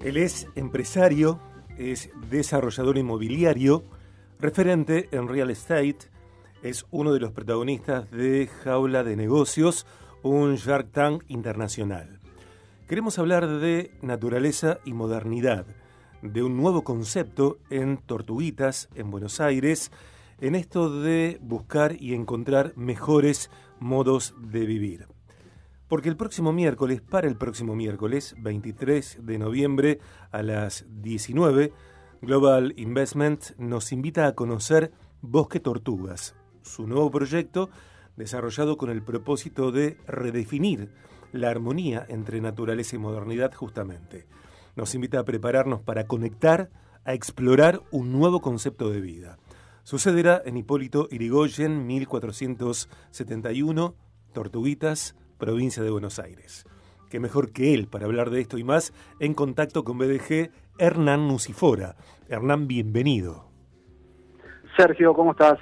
Él es empresario, es desarrollador inmobiliario, referente en real estate, es uno de los protagonistas de Jaula de Negocios, un Shark Tank internacional. Queremos hablar de naturaleza y modernidad, de un nuevo concepto en Tortuguitas, en Buenos Aires, en esto de buscar y encontrar mejores modos de vivir. Porque el próximo miércoles, para el próximo miércoles, 23 de noviembre a las 19, Global Investment nos invita a conocer Bosque Tortugas, su nuevo proyecto desarrollado con el propósito de redefinir la armonía entre naturaleza y modernidad justamente. Nos invita a prepararnos para conectar, a explorar un nuevo concepto de vida. Sucederá en Hipólito Irigoyen, 1471, Tortuguitas, provincia de Buenos Aires. Qué mejor que él para hablar de esto y más en contacto con BDG, Hernán Nucifora. Hernán, bienvenido. Sergio, ¿cómo estás?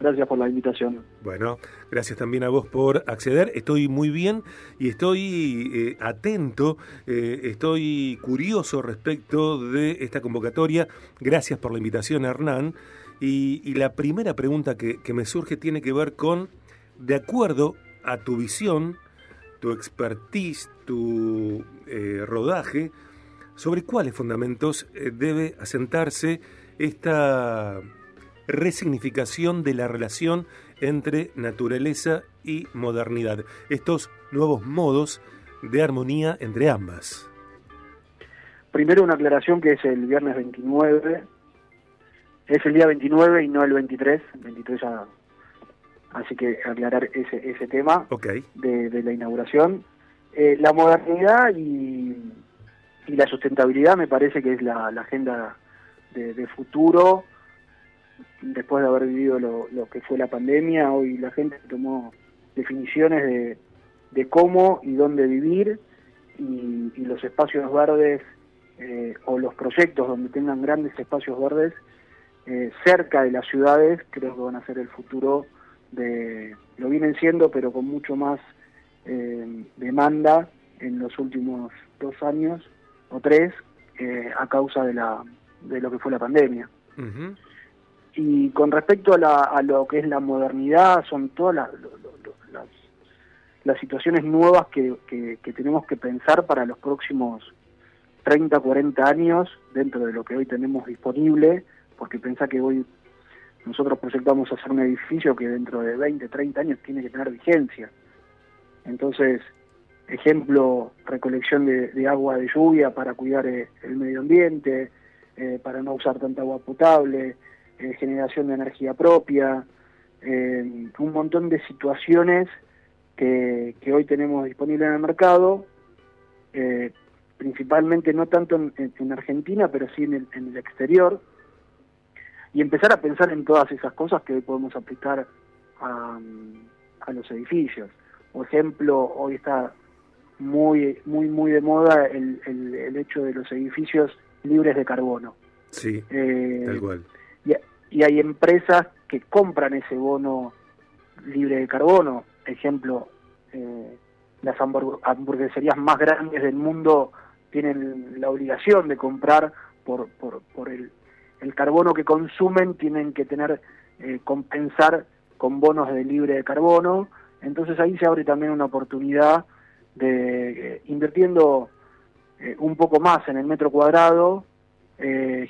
Gracias por la invitación. Bueno, gracias también a vos por acceder. Estoy muy bien y estoy eh, atento, eh, estoy curioso respecto de esta convocatoria. Gracias por la invitación, Hernán. Y, la primera pregunta que me surge tiene que ver con, de acuerdo a tu visión, tu expertise, tu eh, rodaje, sobre cuáles fundamentos eh, debe asentarse esta resignificación de la relación entre naturaleza y modernidad, estos nuevos modos de armonía entre ambas. Primero una aclaración que es el viernes 29, es el día 29 y no el 23, el 23 ya así que aclarar ese, ese tema de, la inauguración. Eh, la modernidad y, la sustentabilidad me parece que es la, agenda de, futuro. Después de haber vivido lo, que fue la pandemia, hoy la gente tomó definiciones de, cómo y dónde vivir y, los espacios verdes eh, o los proyectos donde tengan grandes espacios verdes eh, cerca de las ciudades creo que van a ser el futuro de, lo vienen siendo, pero con mucho más eh, demanda en los últimos dos años o tres eh, a causa de, la, de lo que fue la pandemia. Y con respecto a, la, a, lo que es la modernidad, son todas las, las, situaciones nuevas que, que, que, tenemos que pensar para los próximos 30, 40 años dentro de lo que hoy tenemos disponible, porque pensá que hoy nosotros proyectamos hacer un edificio que dentro de 20, 30 años tiene que tener vigencia. Entonces, ejemplo, recolección de, agua de lluvia para cuidar eh, el medio ambiente, eh, para no usar tanta agua potable, eh, generación de energía propia, un montón de situaciones que, hoy tenemos disponibles en el mercado, principalmente no tanto en, Argentina, pero sí en el exterior, y empezar a pensar en todas esas cosas que hoy podemos aplicar a, los edificios. Por ejemplo, hoy está muy, muy, muy de moda el, el, hecho de los edificios libres de carbono. Sí, eh, tal cual. Y, y, hay empresas que compran ese bono libre de carbono. Ejemplo, eh, las hamburgueserías más grandes del mundo tienen la obligación de comprar por, por, por el el carbono que consumen tienen que tener, eh, compensar con bonos de libre de carbono, entonces ahí se abre también una oportunidad de, eh, invirtiendo eh, un poco más en el metro cuadrado,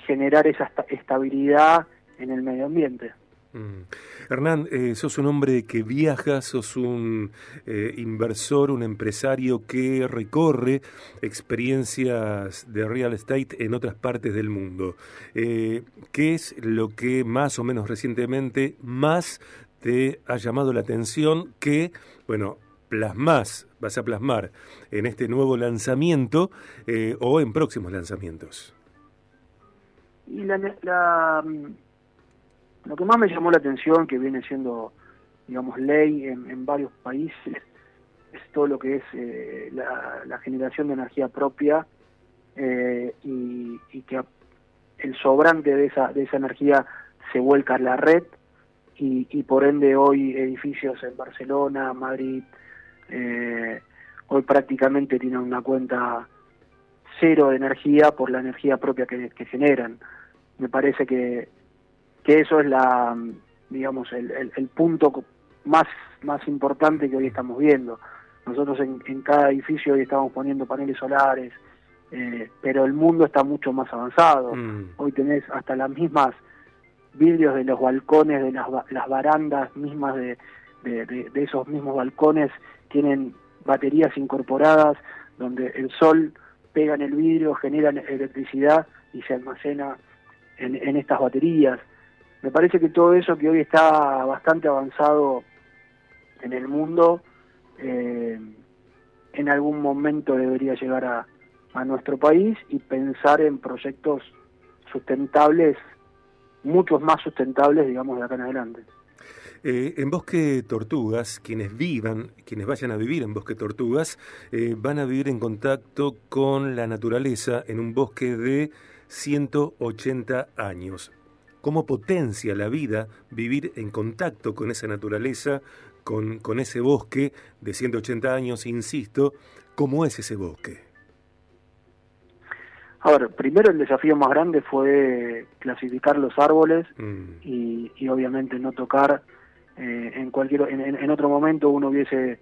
generar esa estabilidad en el medio ambiente. Mm. Hernán, eh, sos un hombre que viaja, sos un eh, inversor, un empresario que recorre experiencias de real estate en otras partes del mundo. Eh, ¿Qué es lo que más o menos recientemente más te ha llamado la atención que, bueno, plasmas, vas a plasmar en este nuevo lanzamiento o en próximos lanzamientos? Y la lo que más me llamó la atención, que viene siendo, digamos, ley en, varios países, es todo lo que es eh, la, generación de energía propia eh, y, que el sobrante de esa, de esa energía se vuelca a la red y, por ende hoy edificios en Barcelona, Madrid, eh, hoy prácticamente tienen una cuenta cero de energía por la energía propia que, generan. Me parece que, que eso es la, digamos, el, el, punto más, más importante que hoy estamos viendo. Nosotros en, en cada edificio hoy estamos poniendo paneles solares, eh, pero el mundo está mucho más avanzado. Mm. Hoy tenés hasta las mismas vidrios de los balcones, de las, las barandas mismas de, de, esos mismos balcones, tienen baterías incorporadas donde el sol pega en el vidrio, genera electricidad y se almacena en, en estas baterías. Me parece que todo eso que hoy está bastante avanzado en el mundo, eh, en algún momento debería llegar a, a nuestro país y pensar en proyectos sustentables, muchos más sustentables, digamos, de acá en adelante. Eh, en Bosque Tortugas, quienes vivan, quienes vayan a vivir en Bosque Tortugas, eh, van a vivir en contacto con la naturaleza en un bosque de 180 años. ¿Cómo potencia la vida vivir en contacto con esa naturaleza, con, con ese bosque de 180 años, insisto? ¿Cómo es ese bosque? A ver, primero el desafío más grande fue clasificar los árboles mm. y, obviamente no tocar eh, en cualquier en, otro momento uno hubiese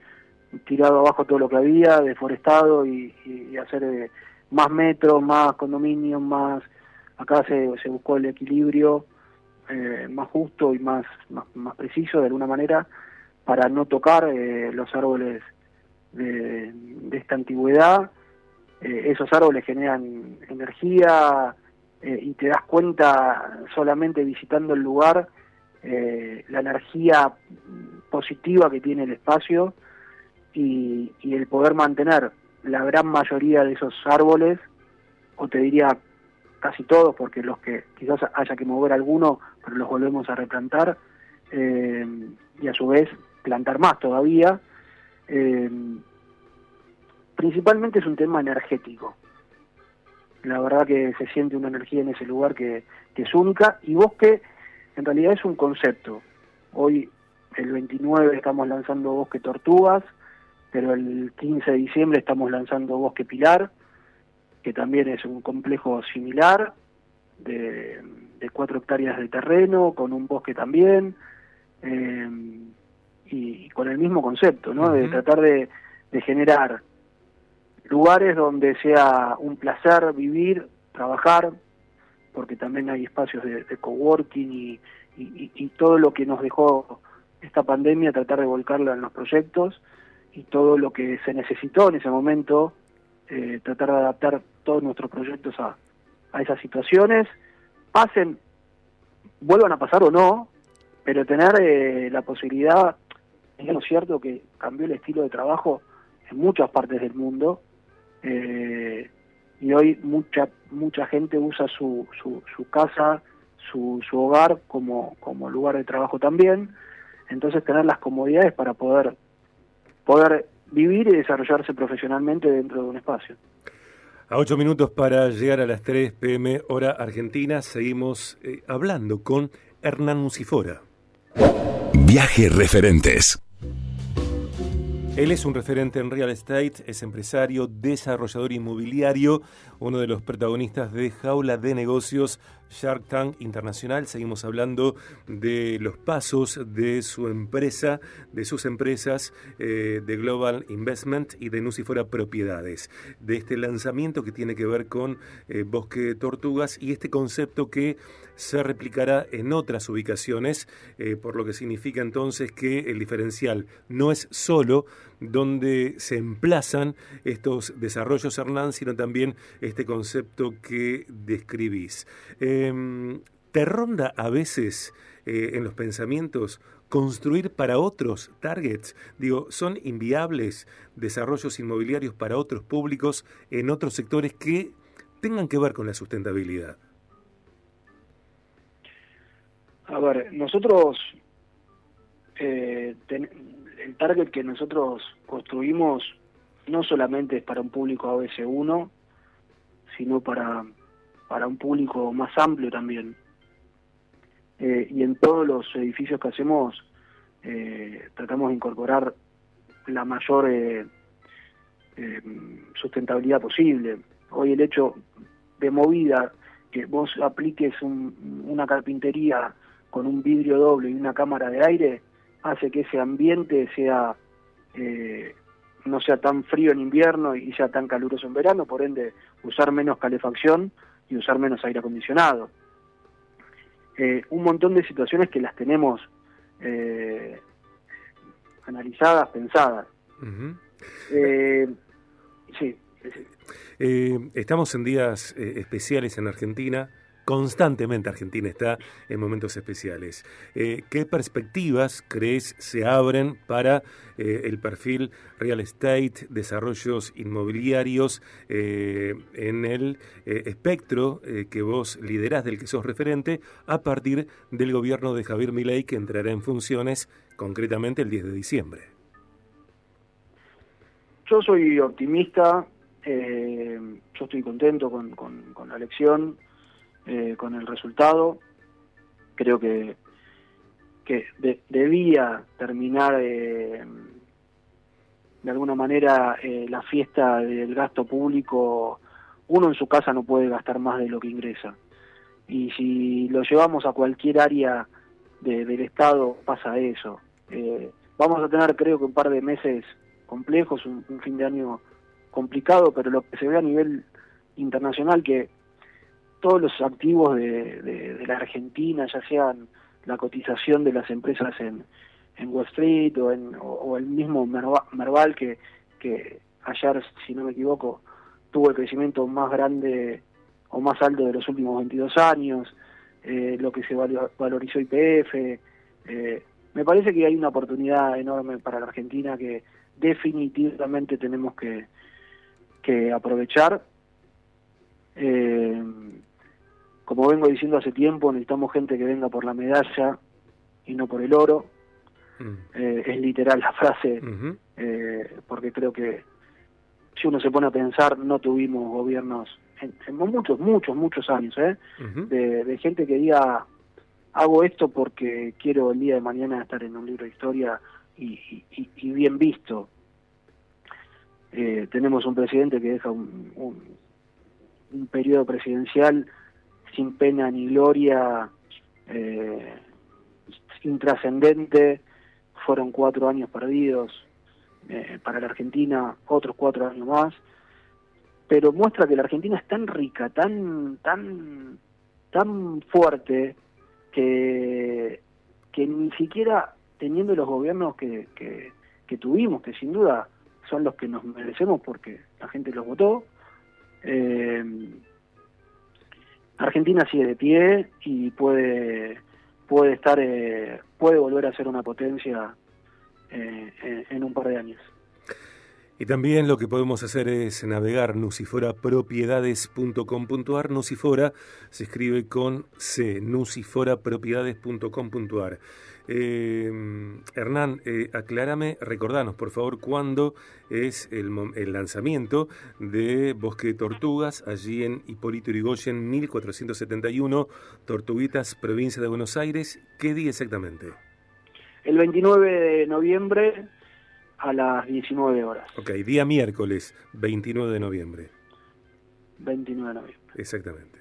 tirado abajo todo lo que había, deforestado y, hacer eh, más metros, más condominios, más acá se, buscó el equilibrio eh, más justo y más, más, preciso de alguna manera para no tocar los árboles de, de esta antigüedad. Eh, esos árboles generan energía eh, y te das cuenta solamente visitando el lugar eh, la energía positiva que tiene el espacio y, el poder mantener la gran mayoría de esos árboles, o te diría casi todos, porque los que quizás haya que mover alguno, pero los volvemos a replantar, y a su vez plantar más todavía principalmente es un tema energético. La verdad que se siente una energía en ese lugar que, es única y Bosque en realidad es un concepto. Hoy, el 29, estamos lanzando Bosque Tortugas, pero el 15 de diciembre estamos lanzando Bosque Pilar, que también es un complejo similar, de, cuatro hectáreas de terreno, con un bosque también, eh, y, con el mismo concepto, ¿no? De tratar de generar lugares donde sea un placer vivir, trabajar, porque también hay espacios de, coworking y, y, todo lo que nos dejó esta pandemia, tratar de volcarla en los proyectos y todo lo que se necesitó en ese momento, eh, tratar de adaptar todos nuestros proyectos a, a esas situaciones, pasen, vuelvan a pasar o no, pero tener eh, la posibilidad, es cierto que cambió el estilo de trabajo en muchas partes del mundo, eh, y hoy mucha mucha gente usa su, su, su casa, su, su hogar como, como lugar de trabajo también, entonces tener las comodidades para poder, poder vivir y desarrollarse profesionalmente dentro de un espacio. A ocho minutos para llegar a las 3 pm hora argentina, seguimos eh, hablando con Hernán Musifora. Viaje Referentes. Él es un referente en real estate, es empresario, desarrollador inmobiliario, uno de los protagonistas de Jaula de Negocios Shark Tank Internacional. Seguimos hablando de los pasos de su empresa, de sus empresas eh, de Global Investment y de Nucifora Propiedades, de este lanzamiento que tiene que ver con eh, Bosque Tortugas y este concepto que se replicará en otras ubicaciones, eh, por lo que significa entonces que el diferencial no es solo donde se emplazan estos desarrollos, Hernán, sino también este concepto que describís. Em, ¿Te ronda a veces eh, en los pensamientos construir para otros targets? Digo, ¿son inviables desarrollos inmobiliarios para otros públicos en otros sectores que tengan que ver con la sustentabilidad? A ver, nosotros eh, el target que nosotros construimos no solamente es para un público ABC1, sino para, para un público más amplio también. Eh, y en todos los edificios que hacemos eh, tratamos de incorporar la mayor eh, sustentabilidad posible. hoy el hecho de movida, que vos apliques una carpintería con un vidrio doble y una cámara de aire, hace que ese ambiente sea no sea tan frío en invierno y sea tan caluroso en verano, por ende usar menos calefacción y usar menos aire acondicionado. Eh, un montón de situaciones que las tenemos eh, analizadas, pensadas. Eh, sí. estamos en días especiales en Argentina constantemente Argentina está en momentos especiales. Eh, ¿Qué perspectivas crees se abren para eh, el perfil real estate, desarrollos inmobiliarios eh, en el espectro que vos liderás, del que sos referente, a partir del gobierno de Javier Milei que entrará en funciones concretamente el 10 de diciembre? Yo soy optimista, yo estoy contento con, con la elección eh, con el resultado. Creo que, que debía terminar eh, de alguna manera eh, la fiesta del gasto público. Uno en su casa no puede gastar más de lo que ingresa. Y si lo llevamos a cualquier área del Estado, pasa eso. vamos a tener, creo que, un par de meses complejos, un, un fin de año complicado, pero lo que se ve a nivel internacional que todos los activos de, la Argentina, ya sean la cotización de las empresas en, Wall Street o, en, o, el mismo Merval, que, que ayer, si no me equivoco, tuvo el crecimiento más grande o más alto de los últimos 22 años, eh, lo que se valorizó IPF. Eh, me parece que hay una oportunidad enorme para la Argentina que definitivamente tenemos que, que aprovechar. Eh, como vengo diciendo hace tiempo, necesitamos gente que venga por la medalla y no por el oro. Mm. Eh, es literal la frase, eh, porque creo que si uno se pone a pensar, no tuvimos gobiernos en, muchos, muchos, muchos años, ¿eh? de, gente que diga, hago esto porque quiero el día de mañana estar en un libro de historia y, bien visto. tenemos un presidente que deja un, un periodo presidencial sin pena ni gloria, eh, intrascendente, fueron cuatro años perdidos eh, para la Argentina, otros cuatro años más, pero muestra que la Argentina es tan rica, tan, tan, tan fuerte, que, que ni siquiera teniendo los gobiernos que, que, tuvimos, que sin duda son los que nos merecemos porque la gente los votó, eh, Argentina sigue de pie y puede puede estar eh, puede volver a ser una potencia eh, en un par de años. Y también lo que podemos hacer es navegar nusiforapropiedades.com.ar. Nusifora se escribe con C, nusiforapropiedades.com.ar. Eh, Hernán, eh, aclárame, recordanos por favor cuándo es el, lanzamiento de Bosque de Tortugas, allí en Hipólito Yrigoyen 1471, Tortuguitas, provincia de Buenos Aires. ¿Qué día exactamente? El 29 de noviembre a las 19 horas. Ok, día miércoles, 29 de noviembre. 29 de noviembre. Exactamente.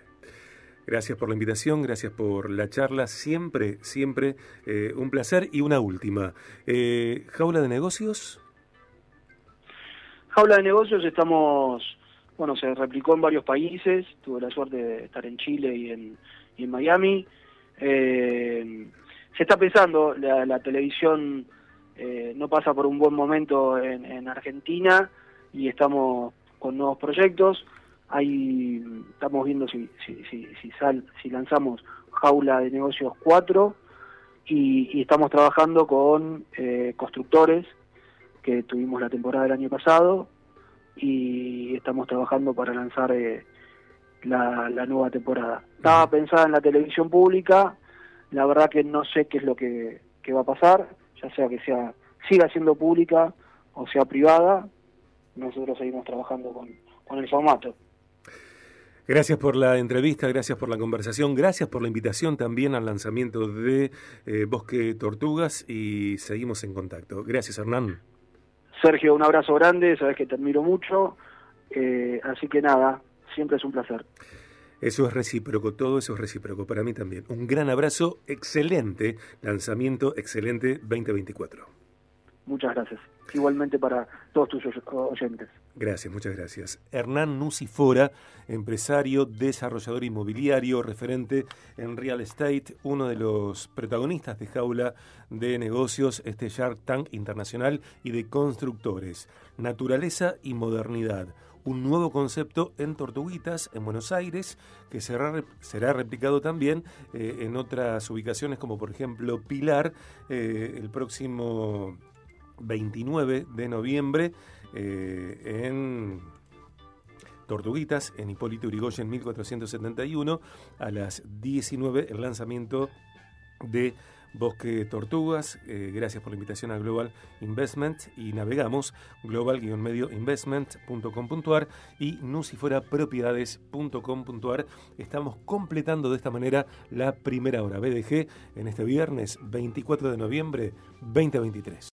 Gracias por la invitación, gracias por la charla, siempre, siempre eh, un placer. Y una última, eh, ¿jaula de negocios? Jaula de negocios estamos, bueno, se replicó en varios países, tuve la suerte de estar en Chile y en, y en Miami. Eh, se está pensando, la, la televisión eh, no pasa por un buen momento en, Argentina y estamos con nuevos proyectos. Ahí estamos viendo si, si, si, si, lanzamos Jaula de Negocios 4 y, estamos trabajando con eh, constructores que tuvimos la temporada del año pasado y estamos trabajando para lanzar eh, la, nueva temporada. Estaba pensada en la televisión pública, la verdad que no sé qué es lo que va a pasar ya sea que sea siga siendo pública o sea privada, nosotros seguimos trabajando con, con el formato. Gracias por la entrevista, gracias por la conversación, gracias por la invitación también al lanzamiento de eh, Bosque Tortugas y seguimos en contacto. Gracias, Hernán. Sergio, un abrazo grande, sabes que te admiro mucho, eh, así que nada, siempre es un placer. Eso es recíproco, todo eso es recíproco para mí también. Un gran abrazo, excelente lanzamiento, excelente 2024. Muchas gracias. Igualmente para todos tus oyentes. Gracias, muchas gracias. Hernán Nucifora, empresario, desarrollador inmobiliario, referente en real estate, uno de los protagonistas de Jaula de Negocios, este Shark Tank internacional y de constructores. Naturaleza y modernidad un nuevo concepto en Tortuguitas, en Buenos Aires, que será, replicado también eh, en otras ubicaciones como por ejemplo Pilar eh, el próximo 29 de noviembre eh, en Tortuguitas, en Hipólito Urigoyen 1471, a las 19 el lanzamiento de Bosque Tortugas. Eh, gracias por la invitación a Global Investment y navegamos global-investment.com.ar y nusiforapropiedades.com.ar. Estamos completando de esta manera la primera hora BDG en este viernes 24 de noviembre 2023.